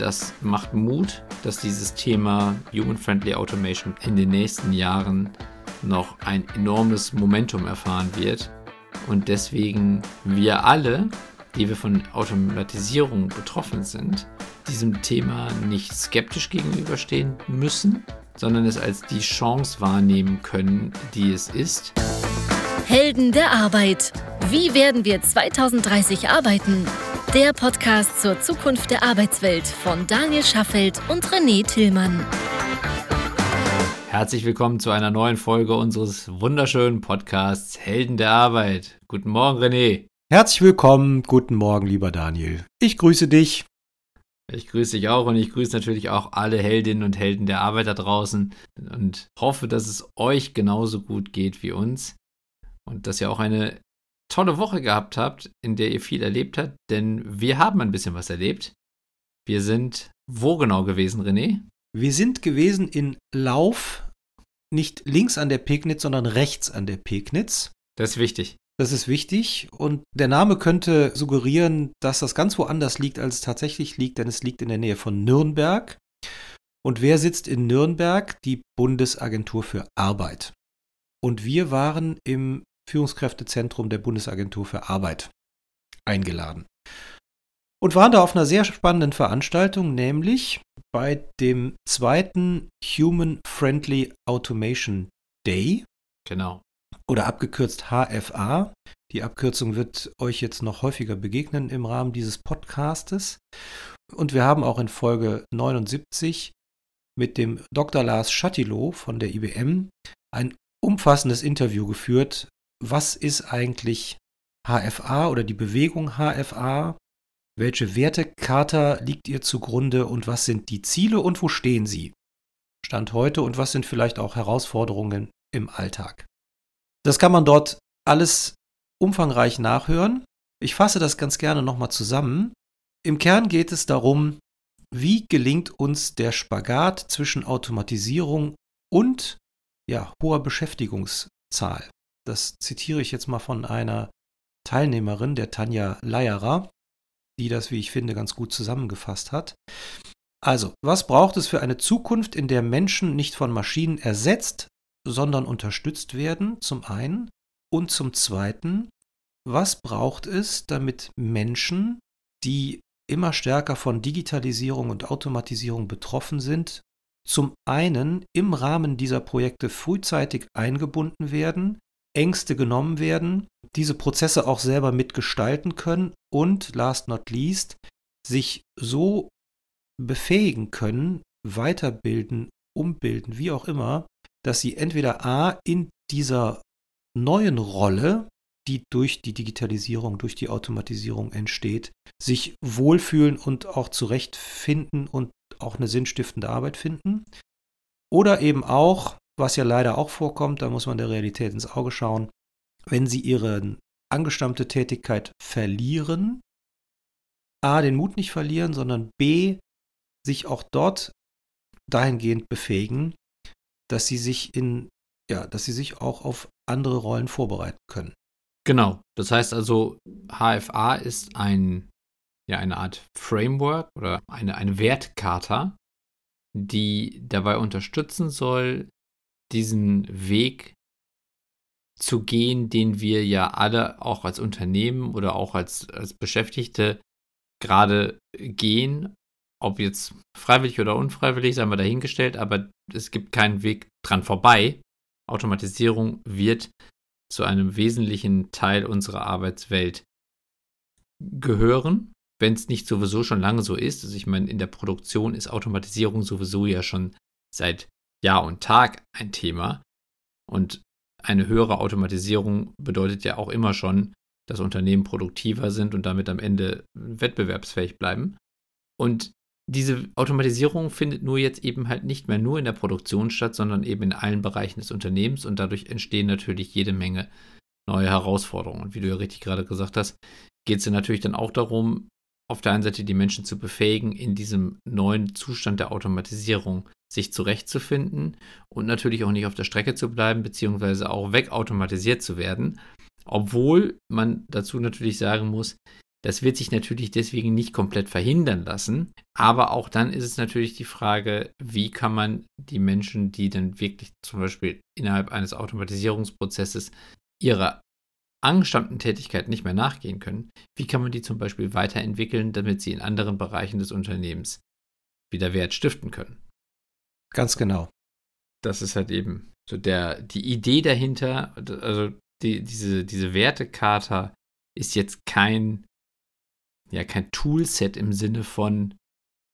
das macht Mut, dass dieses Thema Human-Friendly Automation in den nächsten Jahren noch ein enormes Momentum erfahren wird und deswegen wir alle, die wir von Automatisierung betroffen sind, diesem Thema nicht skeptisch gegenüberstehen müssen, sondern es als die Chance wahrnehmen können, die es ist. Helden der Arbeit. Wie werden wir 2030 arbeiten? Der Podcast zur Zukunft der Arbeitswelt von Daniel Schaffelt und René Tillmann. Herzlich willkommen zu einer neuen Folge unseres wunderschönen Podcasts Helden der Arbeit. Guten Morgen, René. Herzlich willkommen, guten Morgen, lieber Daniel. Ich grüße dich. Ich grüße dich auch und ich grüße natürlich auch alle Heldinnen und Helden der Arbeit da draußen und hoffe, dass es euch genauso gut geht wie uns und dass ihr auch eine tolle Woche gehabt habt, in der ihr viel erlebt habt, denn wir haben ein bisschen was erlebt. Wir sind wo genau gewesen, René? Wir sind gewesen in Lauf, nicht links an der Pegnitz, sondern rechts an der Pegnitz. Das ist wichtig. Das ist wichtig und der Name könnte suggerieren, dass das ganz woanders liegt, als es tatsächlich liegt, denn es liegt in der Nähe von Nürnberg. Und wer sitzt in Nürnberg? Die Bundesagentur für Arbeit. Und wir waren im Führungskräftezentrum der Bundesagentur für Arbeit eingeladen. Und waren da auf einer sehr spannenden Veranstaltung, nämlich bei dem zweiten Human Friendly Automation Day. Genau. Oder abgekürzt HFA. Die Abkürzung wird euch jetzt noch häufiger begegnen im Rahmen dieses Podcastes. Und wir haben auch in Folge 79 mit dem Dr. Lars Schattilow von der IBM ein umfassendes Interview geführt was ist eigentlich HFA oder die Bewegung HFA? Welche Wertekarte liegt ihr zugrunde und was sind die Ziele und wo stehen sie? Stand heute und was sind vielleicht auch Herausforderungen im Alltag? Das kann man dort alles umfangreich nachhören. Ich fasse das ganz gerne nochmal zusammen. Im Kern geht es darum, wie gelingt uns der Spagat zwischen Automatisierung und ja, hoher Beschäftigungszahl. Das zitiere ich jetzt mal von einer Teilnehmerin, der Tanja Leierer, die das, wie ich finde, ganz gut zusammengefasst hat. Also, was braucht es für eine Zukunft, in der Menschen nicht von Maschinen ersetzt, sondern unterstützt werden, zum einen? Und zum zweiten, was braucht es, damit Menschen, die immer stärker von Digitalisierung und Automatisierung betroffen sind, zum einen im Rahmen dieser Projekte frühzeitig eingebunden werden, Ängste genommen werden, diese Prozesse auch selber mitgestalten können und last not least sich so befähigen können, weiterbilden, umbilden, wie auch immer, dass sie entweder A in dieser neuen Rolle, die durch die Digitalisierung, durch die Automatisierung entsteht, sich wohlfühlen und auch zurechtfinden und auch eine sinnstiftende Arbeit finden. Oder eben auch was ja leider auch vorkommt, da muss man der Realität ins Auge schauen, wenn sie ihre angestammte Tätigkeit verlieren, a, den Mut nicht verlieren, sondern b, sich auch dort dahingehend befähigen, dass sie sich in, ja, dass sie sich auch auf andere Rollen vorbereiten können. Genau. Das heißt also, HFA ist ein, ja, eine Art Framework oder eine, eine Wertkarte, die dabei unterstützen soll, diesen Weg zu gehen, den wir ja alle auch als Unternehmen oder auch als, als Beschäftigte gerade gehen. Ob jetzt freiwillig oder unfreiwillig, sei mal dahingestellt, aber es gibt keinen Weg dran vorbei. Automatisierung wird zu einem wesentlichen Teil unserer Arbeitswelt gehören, wenn es nicht sowieso schon lange so ist. Also ich meine, in der Produktion ist Automatisierung sowieso ja schon seit Jahr und Tag ein Thema. Und eine höhere Automatisierung bedeutet ja auch immer schon, dass Unternehmen produktiver sind und damit am Ende wettbewerbsfähig bleiben. Und diese Automatisierung findet nur jetzt eben halt nicht mehr nur in der Produktion statt, sondern eben in allen Bereichen des Unternehmens und dadurch entstehen natürlich jede Menge neue Herausforderungen. Und wie du ja richtig gerade gesagt hast, geht es ja natürlich dann auch darum, auf der einen Seite die Menschen zu befähigen, in diesem neuen Zustand der Automatisierung sich zurechtzufinden und natürlich auch nicht auf der Strecke zu bleiben, beziehungsweise auch wegautomatisiert zu werden. Obwohl man dazu natürlich sagen muss, Das wird sich natürlich deswegen nicht komplett verhindern lassen. Aber auch dann ist es natürlich die Frage, wie kann man die Menschen, die dann wirklich zum Beispiel innerhalb eines Automatisierungsprozesses ihrer angestammten Tätigkeit nicht mehr nachgehen können, wie kann man die zum Beispiel weiterentwickeln, damit sie in anderen Bereichen des Unternehmens wieder Wert stiften können. Ganz genau. Das ist halt eben so der, die Idee dahinter, also die, diese, diese Wertekarte ist jetzt kein, ja, kein Toolset im Sinne von,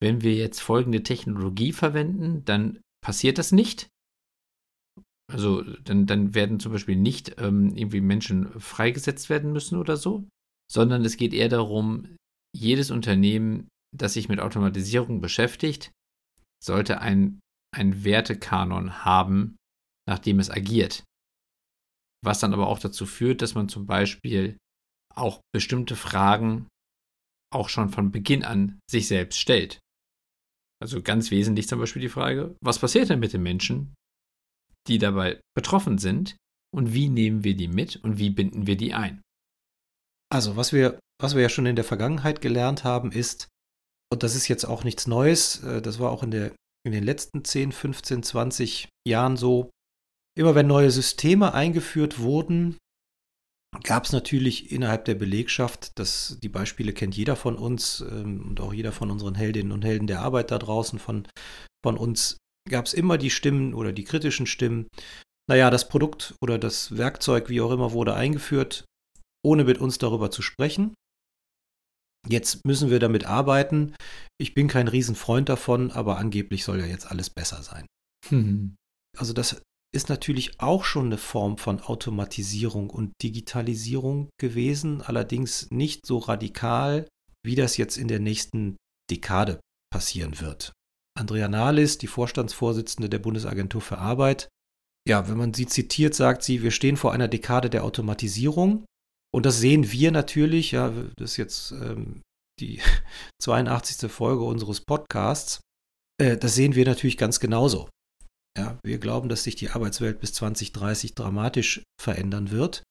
wenn wir jetzt folgende Technologie verwenden, dann passiert das nicht. Also dann, dann werden zum Beispiel nicht ähm, irgendwie Menschen freigesetzt werden müssen oder so, sondern es geht eher darum, jedes Unternehmen, das sich mit Automatisierung beschäftigt, sollte ein, ein Wertekanon haben, nach dem es agiert. Was dann aber auch dazu führt, dass man zum Beispiel auch bestimmte Fragen auch schon von Beginn an sich selbst stellt. Also ganz wesentlich zum Beispiel die Frage, was passiert denn mit den Menschen, die dabei betroffen sind und wie nehmen wir die mit und wie binden wir die ein? Also was wir, was wir ja schon in der Vergangenheit gelernt haben, ist, und das ist jetzt auch nichts Neues, äh, das war auch in, der, in den letzten 10, 15, 20 Jahren so, immer wenn neue Systeme eingeführt wurden, gab es natürlich innerhalb der Belegschaft, das, die Beispiele kennt jeder von uns ähm, und auch jeder von unseren Heldinnen und Helden der Arbeit da draußen von, von uns, gab es immer die Stimmen oder die kritischen Stimmen. Naja, das Produkt oder das Werkzeug, wie auch immer, wurde eingeführt, ohne mit uns darüber zu sprechen. Jetzt müssen wir damit arbeiten. Ich bin kein Riesenfreund davon, aber angeblich soll ja jetzt alles besser sein. Mhm. Also das ist natürlich auch schon eine Form von Automatisierung und Digitalisierung gewesen, allerdings nicht so radikal, wie das jetzt in der nächsten Dekade passieren wird. Andrea Nahles, die Vorstandsvorsitzende der Bundesagentur für Arbeit, ja, wenn man sie zitiert, sagt sie, wir stehen vor einer Dekade der Automatisierung. Und das sehen wir natürlich, ja, das ist jetzt ähm, die 82. Folge unseres Podcasts, äh, das sehen wir natürlich ganz genauso. Ja, wir glauben, dass sich die Arbeitswelt bis 2030 dramatisch verändern wird.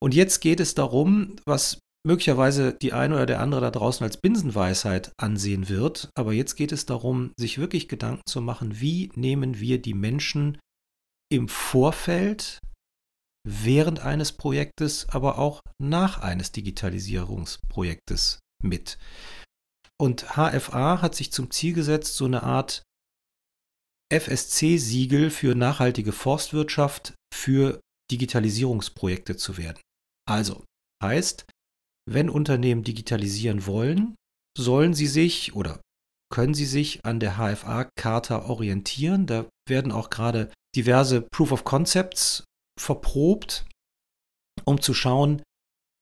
Und jetzt geht es darum, was möglicherweise die eine oder der andere da draußen als Binsenweisheit ansehen wird. Aber jetzt geht es darum, sich wirklich Gedanken zu machen, wie nehmen wir die Menschen im Vorfeld, während eines Projektes, aber auch nach eines Digitalisierungsprojektes mit. Und HFA hat sich zum Ziel gesetzt, so eine Art FSC-Siegel für nachhaltige Forstwirtschaft für Digitalisierungsprojekte zu werden. Also heißt, wenn Unternehmen digitalisieren wollen, sollen sie sich oder können sie sich an der HFA-Charta orientieren. Da werden auch gerade diverse Proof of Concepts verprobt, um zu schauen,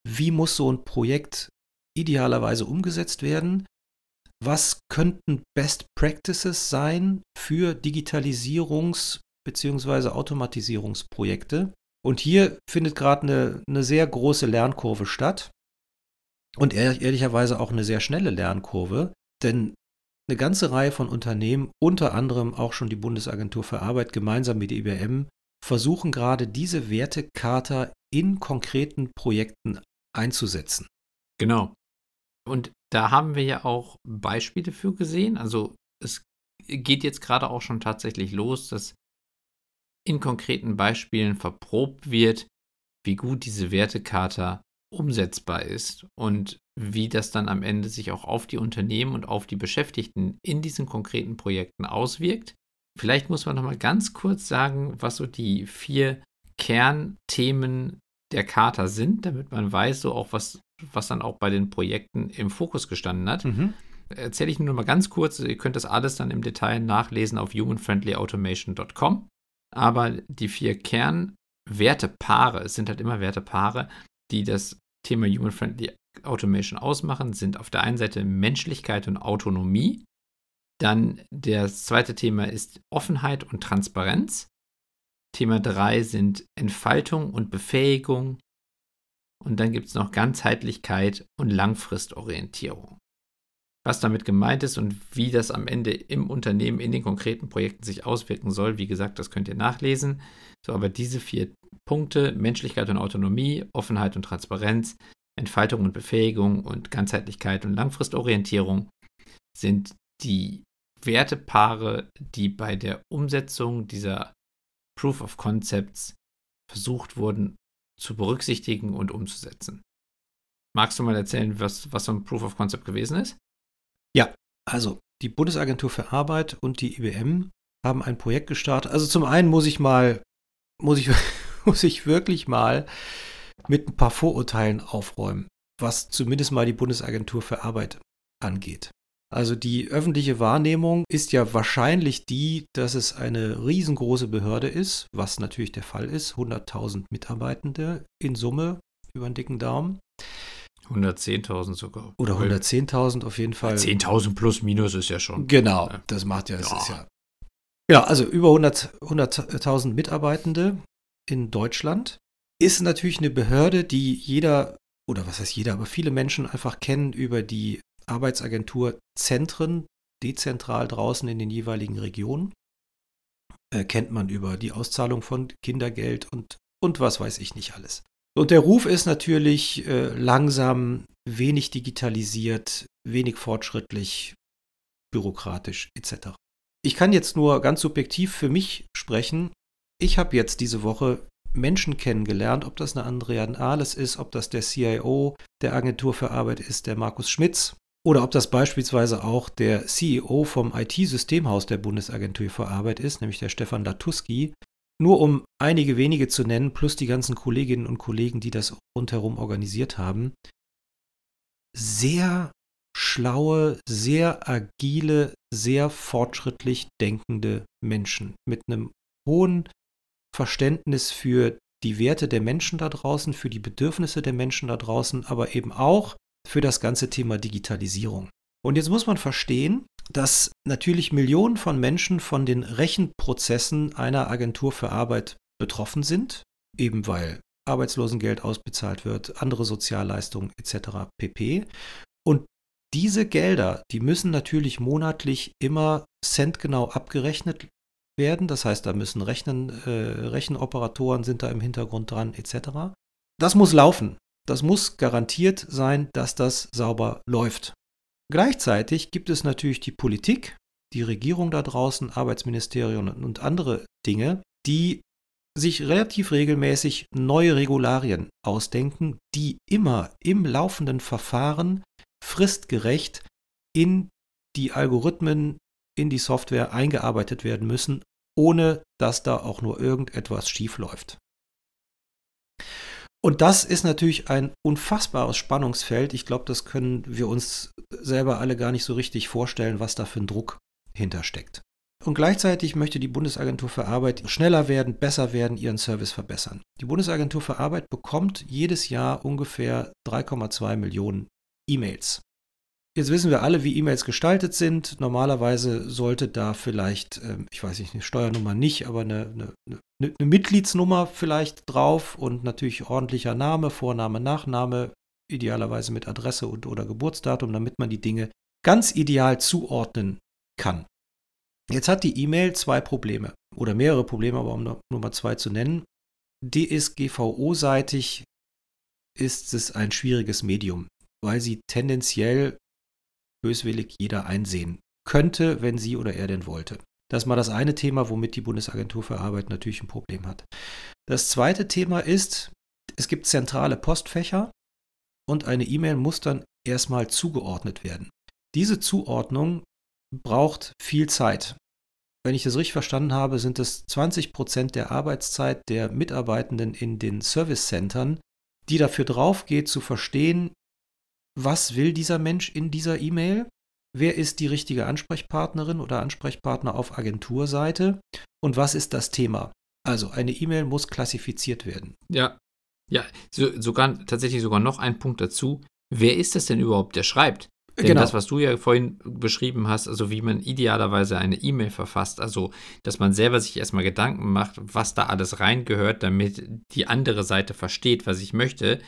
wie muss so ein Projekt idealerweise umgesetzt werden was könnten Best Practices sein für Digitalisierungs- bzw. Automatisierungsprojekte? Und hier findet gerade eine, eine sehr große Lernkurve statt und ehrlicherweise auch eine sehr schnelle Lernkurve, denn eine ganze Reihe von Unternehmen, unter anderem auch schon die Bundesagentur für Arbeit gemeinsam mit IBM, versuchen gerade diese Wertekarte in konkreten Projekten einzusetzen. Genau. Und da haben wir ja auch Beispiele für gesehen. Also es geht jetzt gerade auch schon tatsächlich los, dass in konkreten Beispielen verprobt wird, wie gut diese Wertekarte umsetzbar ist und wie das dann am Ende sich auch auf die Unternehmen und auf die Beschäftigten in diesen konkreten Projekten auswirkt. Vielleicht muss man noch mal ganz kurz sagen, was so die vier Kernthemen der Charta sind, damit man weiß, so auch was, was dann auch bei den Projekten im Fokus gestanden hat. Mhm. Erzähle ich nur noch mal ganz kurz, ihr könnt das alles dann im Detail nachlesen auf humanfriendlyautomation.com. Aber die vier Kernwertepaare, es sind halt immer Wertepaare, die das Thema Human Friendly Automation ausmachen, sind auf der einen Seite Menschlichkeit und Autonomie. Dann das zweite Thema ist Offenheit und Transparenz. Thema 3 sind Entfaltung und Befähigung. Und dann gibt es noch Ganzheitlichkeit und Langfristorientierung. Was damit gemeint ist und wie das am Ende im Unternehmen in den konkreten Projekten sich auswirken soll, wie gesagt, das könnt ihr nachlesen. So, aber diese vier Punkte, Menschlichkeit und Autonomie, Offenheit und Transparenz, Entfaltung und Befähigung und Ganzheitlichkeit und Langfristorientierung sind die Wertepaare, die bei der Umsetzung dieser Proof of Concepts versucht wurden zu berücksichtigen und umzusetzen. Magst du mal erzählen, was, was so ein Proof of Concept gewesen ist? Ja, also die Bundesagentur für Arbeit und die IBM haben ein Projekt gestartet. Also zum einen muss ich mal, muss ich, muss ich wirklich mal mit ein paar Vorurteilen aufräumen, was zumindest mal die Bundesagentur für Arbeit angeht. Also die öffentliche Wahrnehmung ist ja wahrscheinlich die, dass es eine riesengroße Behörde ist, was natürlich der Fall ist, 100.000 Mitarbeitende in Summe über den dicken Daumen. 110.000 sogar. Oder 110.000 auf jeden Fall. 10.000 plus minus ist ja schon. Genau, das macht ja, das ja. ja. Ja, also über 100.000 100 Mitarbeitende in Deutschland ist natürlich eine Behörde, die jeder, oder was heißt jeder, aber viele Menschen einfach kennen über die Arbeitsagenturzentren, dezentral draußen in den jeweiligen Regionen. Äh, kennt man über die Auszahlung von Kindergeld und, und was weiß ich nicht alles. Und der Ruf ist natürlich äh, langsam, wenig digitalisiert, wenig fortschrittlich, bürokratisch etc. Ich kann jetzt nur ganz subjektiv für mich sprechen. Ich habe jetzt diese Woche Menschen kennengelernt, ob das eine Andrea Nahles ist, ob das der CIO der Agentur für Arbeit ist, der Markus Schmitz, oder ob das beispielsweise auch der CEO vom IT-Systemhaus der Bundesagentur für Arbeit ist, nämlich der Stefan Latuski. Nur um einige wenige zu nennen, plus die ganzen Kolleginnen und Kollegen, die das rundherum organisiert haben. Sehr schlaue, sehr agile, sehr fortschrittlich denkende Menschen mit einem hohen Verständnis für die Werte der Menschen da draußen, für die Bedürfnisse der Menschen da draußen, aber eben auch für das ganze Thema Digitalisierung. Und jetzt muss man verstehen, dass natürlich Millionen von Menschen von den Rechenprozessen einer Agentur für Arbeit betroffen sind, eben weil Arbeitslosengeld ausbezahlt wird, andere Sozialleistungen etc. pp. Und diese Gelder, die müssen natürlich monatlich immer centgenau abgerechnet werden. Das heißt, da müssen Rechnen, äh, Rechenoperatoren sind da im Hintergrund dran etc. Das muss laufen. Das muss garantiert sein, dass das sauber läuft. Gleichzeitig gibt es natürlich die Politik, die Regierung da draußen, Arbeitsministerium und andere Dinge, die sich relativ regelmäßig neue Regularien ausdenken, die immer im laufenden Verfahren fristgerecht in die Algorithmen, in die Software eingearbeitet werden müssen, ohne dass da auch nur irgendetwas schief läuft. Und das ist natürlich ein unfassbares Spannungsfeld. Ich glaube, das können wir uns selber alle gar nicht so richtig vorstellen, was da für ein Druck hintersteckt. Und gleichzeitig möchte die Bundesagentur für Arbeit schneller werden, besser werden, ihren Service verbessern. Die Bundesagentur für Arbeit bekommt jedes Jahr ungefähr 3,2 Millionen E-Mails. Jetzt wissen wir alle, wie E-Mails gestaltet sind. Normalerweise sollte da vielleicht, ähm, ich weiß nicht, eine Steuernummer nicht, aber eine, eine, eine, Mitgliedsnummer vielleicht drauf und natürlich ordentlicher Name, Vorname, Nachname, idealerweise mit Adresse und oder Geburtsdatum, damit man die Dinge ganz ideal zuordnen kann. Jetzt hat die E-Mail zwei Probleme oder mehrere Probleme, aber um nur mal zwei zu nennen. DSGVO-seitig ist es ein schwieriges Medium, weil sie tendenziell böswillig jeder einsehen könnte, wenn sie oder er denn wollte. Das ist mal das eine Thema, womit die Bundesagentur für Arbeit natürlich ein Problem hat. Das zweite Thema ist, es gibt zentrale Postfächer und eine E-Mail muss dann erstmal zugeordnet werden. Diese Zuordnung braucht viel Zeit. Wenn ich das richtig verstanden habe, sind es 20 Prozent der Arbeitszeit der Mitarbeitenden in den Service Centern, die dafür drauf geht, zu verstehen, was will dieser Mensch in dieser E-Mail? Wer ist die richtige Ansprechpartnerin oder Ansprechpartner auf Agenturseite? Und was ist das Thema? Also eine E-Mail muss klassifiziert werden. Ja, ja, so, sogar tatsächlich sogar noch ein Punkt dazu. Wer ist das denn überhaupt, der schreibt? Denn genau. das, was du ja vorhin beschrieben hast, also wie man idealerweise eine E-Mail verfasst, also dass man selber sich erstmal Gedanken macht, was da alles reingehört, damit die andere Seite versteht, was ich möchte,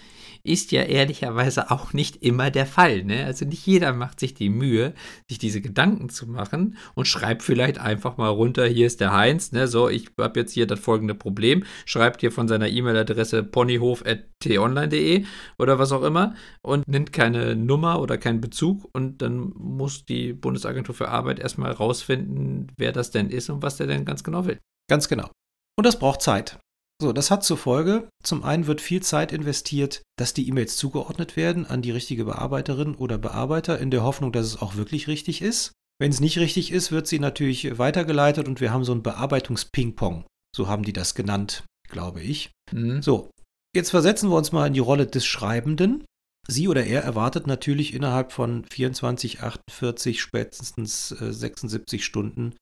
ist ja ehrlicherweise auch nicht immer der Fall. Ne? Also nicht jeder macht sich die Mühe, sich diese Gedanken zu machen und schreibt vielleicht einfach mal runter, hier ist der Heinz, ne? so, ich habe jetzt hier das folgende Problem, schreibt hier von seiner E-Mail-Adresse ponyhof.tonline.de oder was auch immer und nimmt keine Nummer oder keinen Bezug und dann muss die Bundesagentur für Arbeit erstmal rausfinden, wer das denn ist und was der denn ganz genau will. Ganz genau. Und das braucht Zeit. So, das hat zur Folge, zum einen wird viel Zeit investiert, dass die E-Mails zugeordnet werden an die richtige Bearbeiterin oder Bearbeiter, in der Hoffnung, dass es auch wirklich richtig ist. Wenn es nicht richtig ist, wird sie natürlich weitergeleitet und wir haben so ein Bearbeitungs-Ping-Pong. So haben die das genannt, glaube ich. Mhm. So, jetzt versetzen wir uns mal in die Rolle des Schreibenden. Sie oder er erwartet natürlich innerhalb von 24, 48, spätestens äh, 76 Stunden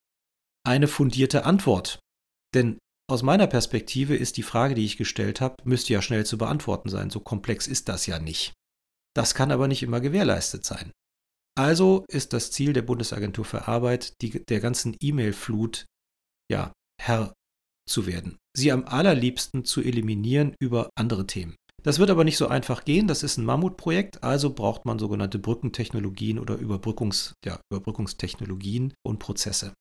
eine fundierte Antwort. Denn aus meiner Perspektive ist die Frage, die ich gestellt habe, müsste ja schnell zu beantworten sein. So komplex ist das ja nicht. Das kann aber nicht immer gewährleistet sein. Also ist das Ziel der Bundesagentur für Arbeit, die, der ganzen E-Mail-Flut ja, Herr zu werden. Sie am allerliebsten zu eliminieren über andere Themen. Das wird aber nicht so einfach gehen. Das ist ein Mammutprojekt, also braucht man sogenannte Brückentechnologien oder Überbrückungs, ja, Überbrückungstechnologien und Prozesse.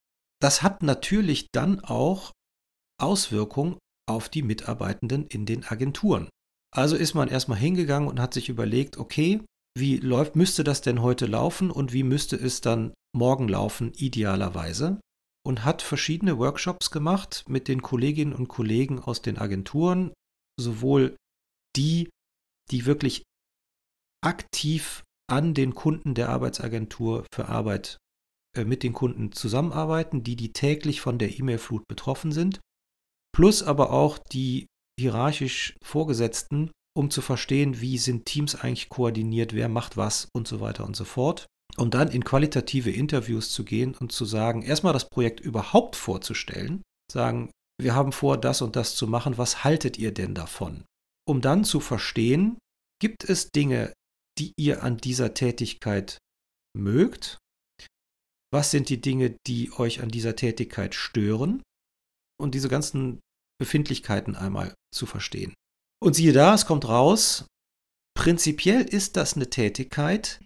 Das hat natürlich dann auch Auswirkung auf die Mitarbeitenden in den Agenturen. Also ist man erstmal hingegangen und hat sich überlegt, okay, wie läuft, müsste das denn heute laufen und wie müsste es dann morgen laufen, idealerweise? Und hat verschiedene Workshops gemacht mit den Kolleginnen und Kollegen aus den Agenturen, sowohl die, die wirklich aktiv an den Kunden der Arbeitsagentur für Arbeit äh, mit den Kunden zusammenarbeiten, die, die täglich von der E-Mail-Flut betroffen sind, plus aber auch die hierarchisch Vorgesetzten, um zu verstehen, wie sind Teams eigentlich koordiniert, wer macht was und so weiter und so fort. Und dann in qualitative Interviews zu gehen und zu sagen, erstmal das Projekt überhaupt vorzustellen, sagen, wir haben vor, das und das zu machen, was haltet ihr denn davon? Um dann zu verstehen, gibt es Dinge, die ihr an dieser Tätigkeit mögt? Was sind die Dinge, die euch an dieser Tätigkeit stören? Und diese ganzen Befindlichkeiten einmal zu verstehen. Und siehe da, es kommt raus, prinzipiell ist das eine Tätigkeit,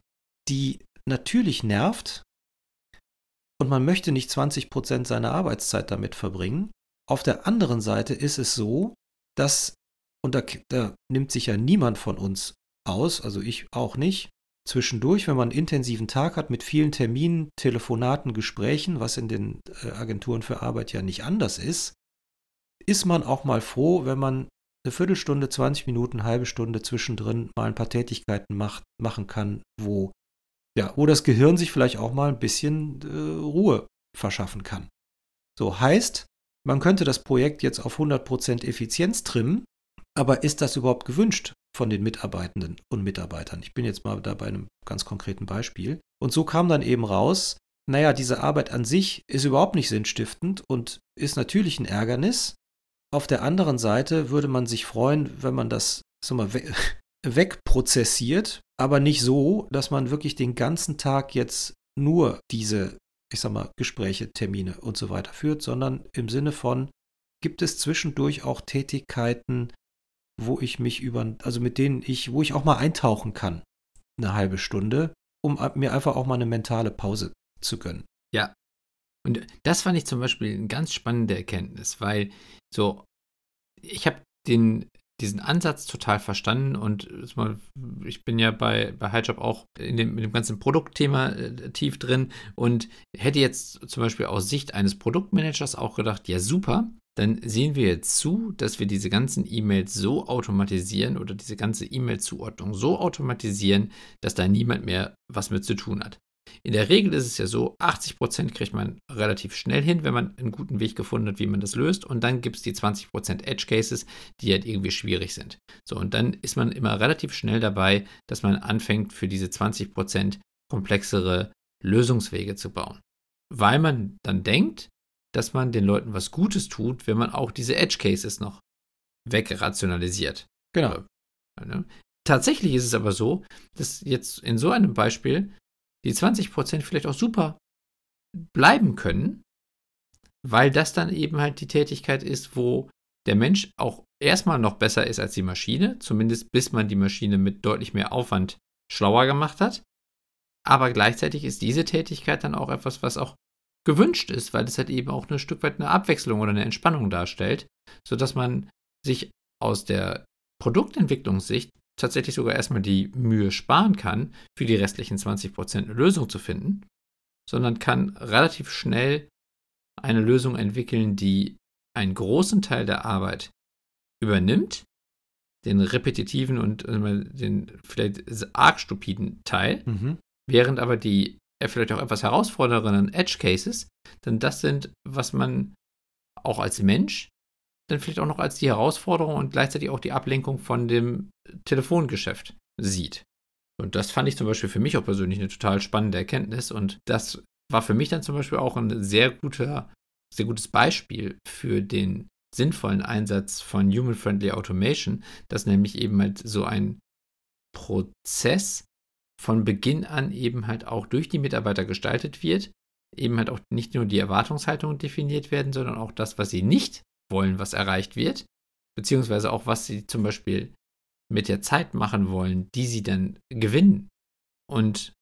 die natürlich nervt und man möchte nicht 20% seiner Arbeitszeit damit verbringen. Auf der anderen Seite ist es so, dass, und da, da nimmt sich ja niemand von uns aus, also ich auch nicht, zwischendurch, wenn man einen intensiven Tag hat mit vielen Terminen, Telefonaten, Gesprächen, was in den äh, Agenturen für Arbeit ja nicht anders ist, ist man auch mal froh, wenn man eine Viertelstunde, 20 Minuten, halbe Stunde zwischendrin mal ein paar Tätigkeiten macht, machen kann, wo, ja, wo das Gehirn sich vielleicht auch mal ein bisschen äh, Ruhe verschaffen kann. So heißt, man könnte das Projekt jetzt auf 100% Effizienz trimmen, aber ist das überhaupt gewünscht von den Mitarbeitenden und Mitarbeitern? Ich bin jetzt mal da bei einem ganz konkreten Beispiel. Und so kam dann eben raus, naja, diese Arbeit an sich ist überhaupt nicht sinnstiftend und ist natürlich ein Ärgernis, auf der anderen Seite würde man sich freuen, wenn man das so mal we wegprozessiert, aber nicht so, dass man wirklich den ganzen Tag jetzt nur diese, ich sag mal, Gespräche, Termine und so weiter führt, sondern im Sinne von, gibt es zwischendurch auch Tätigkeiten, wo ich mich über, also mit denen ich, wo ich auch mal eintauchen kann, eine halbe Stunde, um mir einfach auch mal eine mentale Pause zu gönnen. Ja. Und das fand ich zum Beispiel eine ganz spannende Erkenntnis, weil so, ich habe diesen Ansatz total verstanden und ich bin ja bei, bei Highjob auch in dem, in dem ganzen Produktthema äh, tief drin und hätte jetzt zum Beispiel aus Sicht eines Produktmanagers auch gedacht, ja super, dann sehen wir jetzt zu, dass wir diese ganzen E-Mails so automatisieren oder diese ganze E-Mail-Zuordnung so automatisieren, dass da niemand mehr was mit zu tun hat. In der Regel ist es ja so, 80% kriegt man relativ schnell hin, wenn man einen guten Weg gefunden hat, wie man das löst. Und dann gibt es die 20% Edge Cases, die halt irgendwie schwierig sind. So, und dann ist man immer relativ schnell dabei, dass man anfängt, für diese 20% komplexere Lösungswege zu bauen. Weil man dann denkt, dass man den Leuten was Gutes tut, wenn man auch diese Edge Cases noch wegrationalisiert. Genau. Tatsächlich ist es aber so, dass jetzt in so einem Beispiel die 20% vielleicht auch super bleiben können, weil das dann eben halt die Tätigkeit ist, wo der Mensch auch erstmal noch besser ist als die Maschine, zumindest bis man die Maschine mit deutlich mehr Aufwand schlauer gemacht hat. Aber gleichzeitig ist diese Tätigkeit dann auch etwas, was auch gewünscht ist, weil es halt eben auch ein Stück weit eine Abwechslung oder eine Entspannung darstellt, sodass man sich aus der Produktentwicklungssicht tatsächlich sogar erstmal die Mühe sparen kann, für die restlichen 20% eine Lösung zu finden, sondern kann relativ schnell eine Lösung entwickeln, die einen großen Teil der Arbeit übernimmt, den repetitiven und äh, den vielleicht arg stupiden Teil, mhm. während aber die äh, vielleicht auch etwas herausfordernden Edge Cases dann das sind, was man auch als Mensch dann vielleicht auch noch als die Herausforderung und gleichzeitig auch die Ablenkung von dem Telefongeschäft sieht. Und das fand ich zum Beispiel für mich auch persönlich eine total spannende Erkenntnis und das war für mich dann zum Beispiel auch ein sehr guter, sehr gutes Beispiel für den sinnvollen Einsatz von Human-Friendly Automation, dass nämlich eben halt so ein Prozess von Beginn an eben halt auch durch die Mitarbeiter gestaltet wird, eben halt auch nicht nur die Erwartungshaltung definiert werden, sondern auch das, was sie nicht wollen, was erreicht wird, beziehungsweise auch, was sie zum Beispiel mit der Zeit machen wollen, die sie dann gewinnen. Und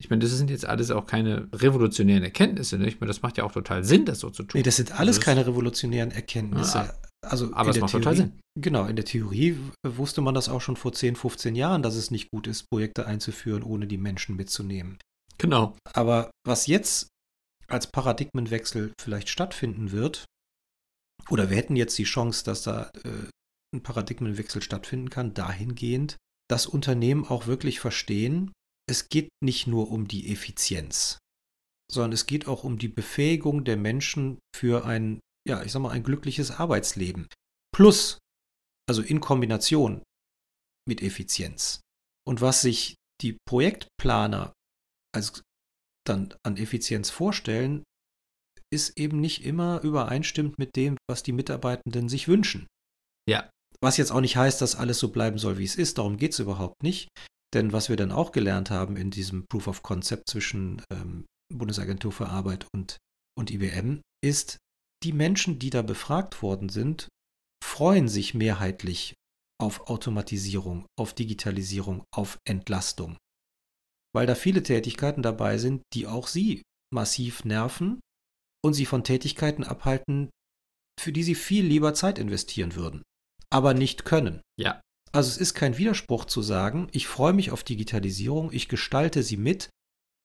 ich meine, das sind jetzt alles auch keine revolutionären Erkenntnisse. Ne? Ich meine, das macht ja auch total Sinn, das so zu tun. Nee, das sind alles also keine revolutionären Erkenntnisse. Ja, also aber es macht Theorie, total Sinn. Genau, in der Theorie wusste man das auch schon vor 10, 15 Jahren, dass es nicht gut ist, Projekte einzuführen, ohne die Menschen mitzunehmen. Genau. Aber was jetzt als Paradigmenwechsel vielleicht stattfinden wird, oder wir hätten jetzt die Chance, dass da äh, ein Paradigmenwechsel stattfinden kann, dahingehend, dass Unternehmen auch wirklich verstehen, es geht nicht nur um die Effizienz, sondern es geht auch um die Befähigung der Menschen für ein, ja, ich sag mal, ein glückliches Arbeitsleben. Plus, also in Kombination mit Effizienz. Und was sich die Projektplaner als dann an Effizienz vorstellen, ist eben nicht immer übereinstimmt mit dem, was die Mitarbeitenden sich wünschen. Ja. Was jetzt auch nicht heißt, dass alles so bleiben soll, wie es ist. Darum geht es überhaupt nicht. Denn was wir dann auch gelernt haben in diesem Proof of Concept zwischen ähm, Bundesagentur für Arbeit und, und IBM, ist, die Menschen, die da befragt worden sind, freuen sich mehrheitlich auf Automatisierung, auf Digitalisierung, auf Entlastung. Weil da viele Tätigkeiten dabei sind, die auch sie massiv nerven und sie von Tätigkeiten abhalten, für die sie viel lieber Zeit investieren würden, aber nicht können. Ja. Also es ist kein Widerspruch zu sagen, ich freue mich auf Digitalisierung, ich gestalte sie mit,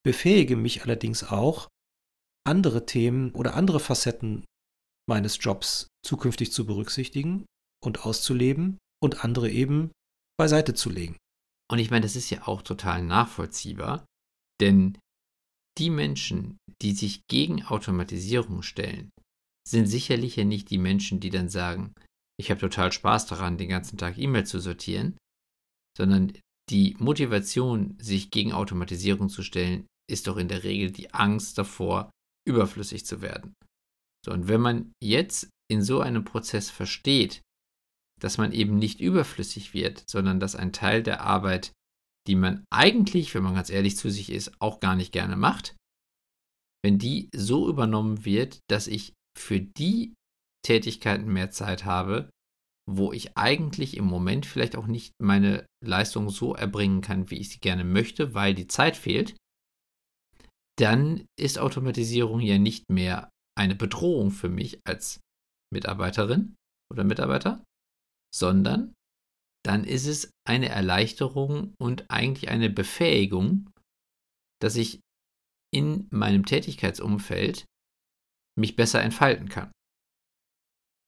befähige mich allerdings auch, andere Themen oder andere Facetten meines Jobs zukünftig zu berücksichtigen und auszuleben und andere eben beiseite zu legen. Und ich meine, das ist ja auch total nachvollziehbar, denn die Menschen, die sich gegen Automatisierung stellen, sind sicherlich ja nicht die Menschen, die dann sagen, ich habe total Spaß daran, den ganzen Tag E-Mail zu sortieren, sondern die Motivation, sich gegen Automatisierung zu stellen, ist doch in der Regel die Angst davor, überflüssig zu werden. So, und wenn man jetzt in so einem Prozess versteht, dass man eben nicht überflüssig wird, sondern dass ein Teil der Arbeit, die man eigentlich, wenn man ganz ehrlich zu sich ist, auch gar nicht gerne macht, wenn die so übernommen wird, dass ich für die Tätigkeiten mehr Zeit habe, wo ich eigentlich im Moment vielleicht auch nicht meine Leistung so erbringen kann, wie ich sie gerne möchte, weil die Zeit fehlt, dann ist Automatisierung ja nicht mehr eine Bedrohung für mich als Mitarbeiterin oder Mitarbeiter, sondern dann ist es eine Erleichterung und eigentlich eine Befähigung, dass ich in meinem Tätigkeitsumfeld mich besser entfalten kann.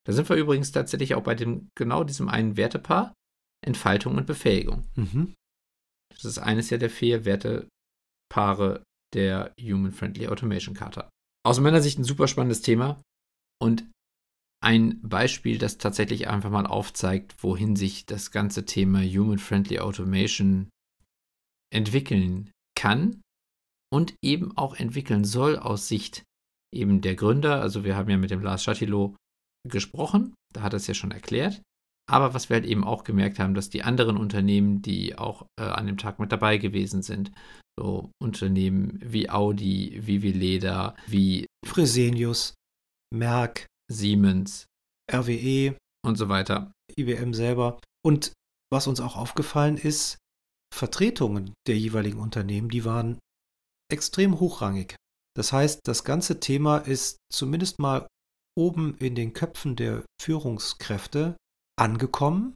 Da sind wir übrigens tatsächlich auch bei dem genau diesem einen Wertepaar, Entfaltung und Befähigung. Mhm. Das ist eines ja der vier Wertepaare der Human Friendly Automation Charta. Aus meiner Sicht ein super spannendes Thema und ein Beispiel, das tatsächlich einfach mal aufzeigt, wohin sich das ganze Thema Human Friendly Automation entwickeln kann und eben auch entwickeln soll aus Sicht eben der Gründer. Also wir haben ja mit dem Lars Chatilo gesprochen, da hat er es ja schon erklärt. Aber was wir halt eben auch gemerkt haben, dass die anderen Unternehmen, die auch äh, an dem Tag mit dabei gewesen sind, So Unternehmen wie Audi, wie Veleda, wie Fresenius, Merck, Siemens, RWE und so weiter. IBM selber. Und was uns auch aufgefallen ist, Vertretungen der jeweiligen Unternehmen, die waren extrem hochrangig. Das heißt, das ganze Thema ist zumindest mal oben in den Köpfen der Führungskräfte angekommen.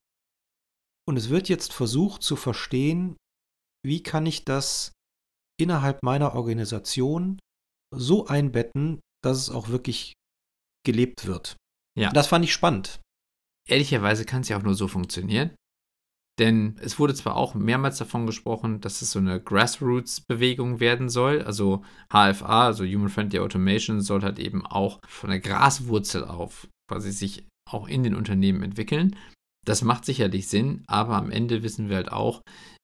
Und es wird jetzt versucht zu verstehen, wie kann ich das innerhalb meiner Organisation so einbetten, dass es auch wirklich gelebt wird. Ja. Das fand ich spannend. Ehrlicherweise kann es ja auch nur so funktionieren. Denn es wurde zwar auch mehrmals davon gesprochen, dass es so eine Grassroots-Bewegung werden soll. Also HFA, also Human Friendly Automation, soll halt eben auch von der Graswurzel auf quasi sich auch in den Unternehmen entwickeln. Das macht sicherlich Sinn, aber am Ende wissen wir halt auch,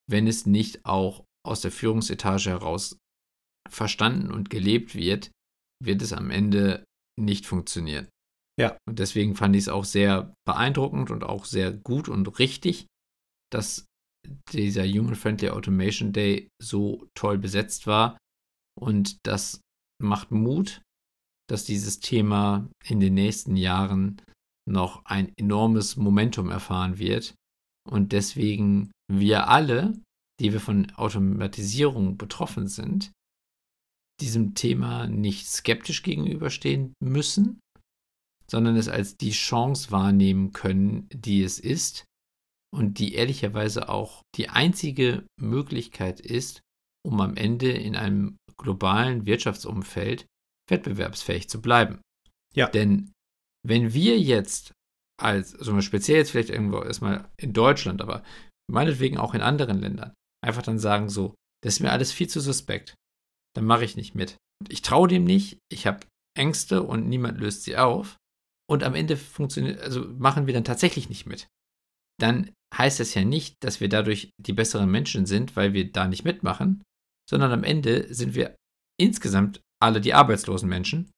wenn es nicht auch aus der Führungsetage heraus verstanden und gelebt wird, wird es am Ende nicht funktionieren. Ja. Und deswegen fand ich es auch sehr beeindruckend und auch sehr gut und richtig, dass dieser Human Friendly Automation Day so toll besetzt war. Und das macht Mut, dass dieses Thema in den nächsten Jahren noch ein enormes Momentum erfahren wird. Und deswegen wir alle, die wir von Automatisierung betroffen sind, diesem Thema nicht skeptisch gegenüberstehen müssen, sondern es als die Chance wahrnehmen können, die es ist und die ehrlicherweise auch die einzige Möglichkeit ist, um am Ende in einem globalen Wirtschaftsumfeld wettbewerbsfähig zu bleiben. Ja. Denn wenn wir jetzt als, also speziell jetzt vielleicht irgendwo erstmal in Deutschland, aber meinetwegen auch in anderen Ländern, einfach dann sagen so, das ist mir alles viel zu suspekt, dann mache ich nicht mit. Ich traue dem nicht, ich habe Ängste und niemand löst sie auf. Und am Ende funktioniert, also machen wir dann tatsächlich nicht mit. Dann heißt das ja nicht, dass wir dadurch die besseren Menschen sind, weil wir da nicht mitmachen, sondern am Ende sind wir insgesamt alle die arbeitslosen Menschen,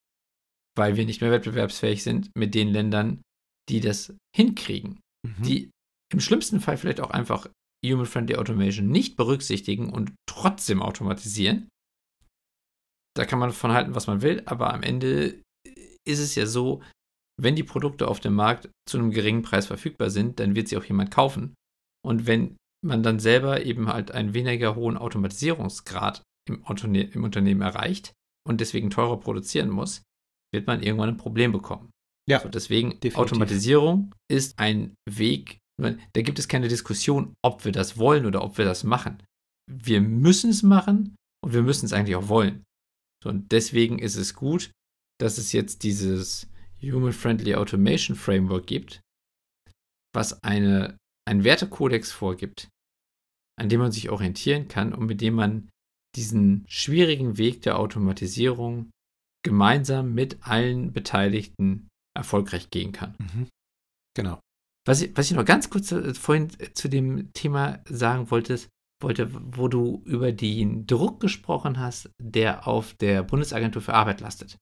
weil wir nicht mehr wettbewerbsfähig sind mit den Ländern, die das hinkriegen, Mhm. die im schlimmsten Fall vielleicht auch einfach Human-Friendly Automation nicht berücksichtigen und trotzdem automatisieren. Da kann man von halten, was man will, aber am Ende ist es ja so, wenn die Produkte auf dem Markt zu einem geringen Preis verfügbar sind, dann wird sie auch jemand kaufen. Und wenn man dann selber eben halt einen weniger hohen Automatisierungsgrad im, Unterne im Unternehmen erreicht und deswegen teurer produzieren muss, wird man irgendwann ein Problem bekommen. Ja, So, deswegen definitiv. Automatisierung ist ein Weg, da gibt es keine Diskussion, ob wir das wollen oder ob wir das machen. Wir müssen es machen und wir müssen es eigentlich auch wollen. So, und deswegen ist es gut, dass es jetzt dieses Human Friendly Automation Framework gibt, was eine, einen Wertekodex vorgibt, an dem man sich orientieren kann und mit dem man diesen schwierigen Weg der Automatisierung gemeinsam mit allen Beteiligten erfolgreich gehen kann. Mhm. Genau. Was ich, was ich noch ganz kurz äh, vorhin äh, zu dem Thema sagen wollte, wollte, wo du über den Druck gesprochen hast, der auf der Bundesagentur für Arbeit lastet.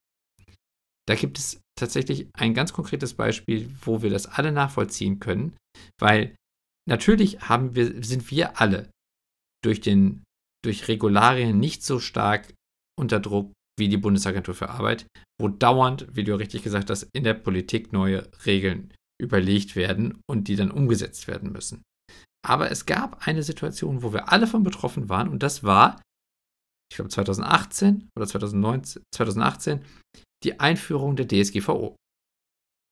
Da gibt es tatsächlich ein ganz konkretes Beispiel, wo wir das alle nachvollziehen können, weil natürlich haben wir, sind wir alle durch, den, durch Regularien nicht so stark unter Druck wie die Bundesagentur für Arbeit, wo dauernd, wie du richtig gesagt hast, in der Politik neue Regeln überlegt werden und die dann umgesetzt werden müssen. Aber es gab eine Situation, wo wir alle von betroffen waren und das war, ich glaube 2018 oder 2019, 2018, die Einführung der DSGVO.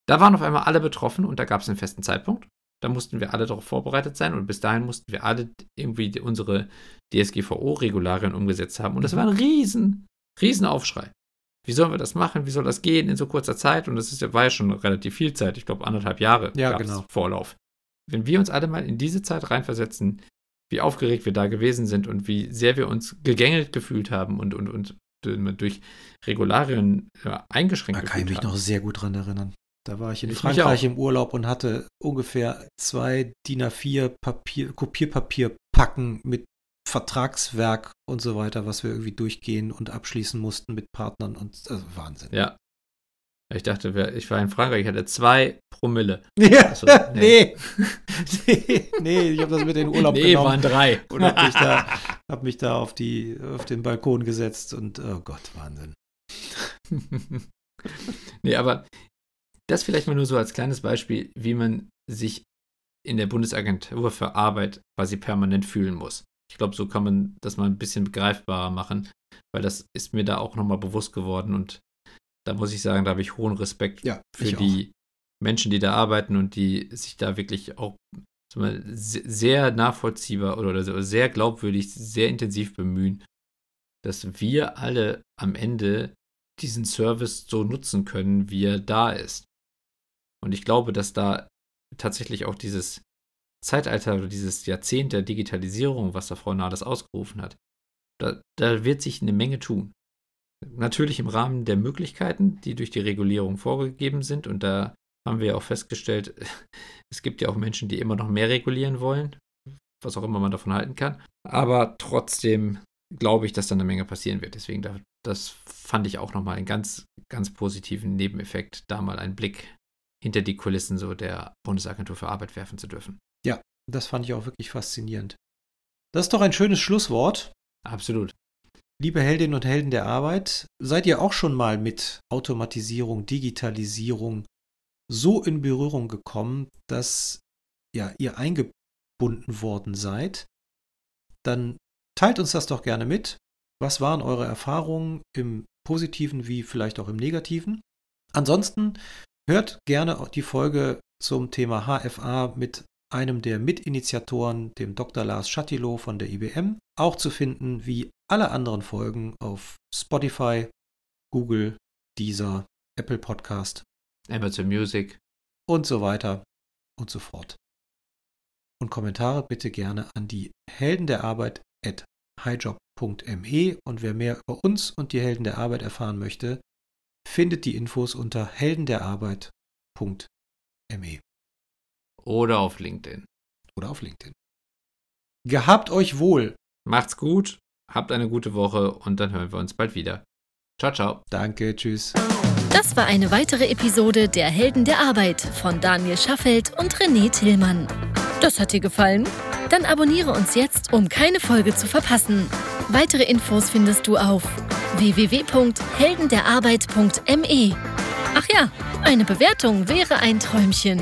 Da waren auf einmal alle betroffen und da gab es einen festen Zeitpunkt. Da mussten wir alle darauf vorbereitet sein und bis dahin mussten wir alle irgendwie unsere DSGVO-Regularien umgesetzt haben. Und das war ein riesen, riesen Aufschrei. Wie sollen wir das machen? Wie soll das gehen in so kurzer Zeit? Und das ist, war ja schon relativ viel Zeit. Ich glaube, anderthalb Jahre Ja, gab es genau. Vorlauf. Wenn wir uns alle mal in diese Zeit reinversetzen, wie aufgeregt wir da gewesen sind und wie sehr wir uns gegängelt gefühlt haben und, und, und durch Regularien ja, eingeschränkt Da kann ich mich haben. noch sehr gut dran erinnern. Da war ich in Ich Frankreich im Urlaub und hatte ungefähr zwei DIN A4 Papier, Kopierpapierpacken mit Vertragswerk und so weiter, was wir irgendwie durchgehen und abschließen mussten mit Partnern und also Wahnsinn. Ja. Ich dachte, ich war in Frankreich, ich hatte zwei Promille. Ja, also, nee. nee. nee, ich habe das mit in den Urlaub nee, genommen. Nee, waren drei. Und habe mich, da, hab mich da auf, die, auf den Balkon gesetzt und, oh Gott, Wahnsinn. nee, aber das vielleicht mal nur so als kleines Beispiel, wie man sich in der Bundesagentur für Arbeit quasi permanent fühlen muss. Ich glaube, so kann man das mal ein bisschen begreifbarer machen, weil das ist mir da auch nochmal bewusst geworden und da muss ich sagen, da habe ich hohen Respekt ja, für die auch. Menschen, die da arbeiten und die sich da wirklich auch sehr nachvollziehbar oder sehr glaubwürdig, sehr intensiv bemühen, dass wir alle am Ende diesen Service so nutzen können, wie er da ist. Und ich glaube, dass da tatsächlich auch dieses Zeitalter oder dieses Jahrzehnt der Digitalisierung, was da Frau Nahles ausgerufen hat, da, da wird sich eine Menge tun. Natürlich im Rahmen der Möglichkeiten, die durch die Regulierung vorgegeben sind. Und da haben wir ja auch festgestellt, es gibt ja auch Menschen, die immer noch mehr regulieren wollen, was auch immer man davon halten kann. Aber trotzdem glaube ich, dass da eine Menge passieren wird. Deswegen, das fand ich auch nochmal einen ganz, ganz positiven Nebeneffekt, da mal einen Blick hinter die Kulissen so der Bundesagentur für Arbeit werfen zu dürfen. Ja, das fand ich auch wirklich faszinierend. Das ist doch ein schönes Schlusswort. Absolut. Liebe Heldinnen und Helden der Arbeit, seid ihr auch schon mal mit Automatisierung, Digitalisierung so in Berührung gekommen, dass ja, ihr eingebunden worden seid? Dann teilt uns das doch gerne mit. Was waren eure Erfahrungen im positiven wie vielleicht auch im negativen? Ansonsten hört gerne die Folge zum Thema HFA mit einem der Mitinitiatoren, dem Dr. Lars Chatilo von der IBM, auch zu finden wie alle anderen Folgen auf Spotify, Google, Deezer, Apple Podcast, Amazon Music und so weiter und so fort. Und Kommentare bitte gerne an die Helden der Arbeit at highjob.me und wer mehr über uns und die Helden der Arbeit erfahren möchte, findet die Infos unter heldenderarbeit.me. Oder auf LinkedIn. Oder auf LinkedIn. Gehabt euch wohl. Macht's gut, habt eine gute Woche und dann hören wir uns bald wieder. Ciao, ciao. Danke, tschüss. Das war eine weitere Episode der Helden der Arbeit von Daniel Schaffelt und René Tillmann. Das hat dir gefallen? Dann abonniere uns jetzt, um keine Folge zu verpassen. Weitere Infos findest du auf www.heldenderarbeit.me. Ach ja, eine Bewertung wäre ein Träumchen.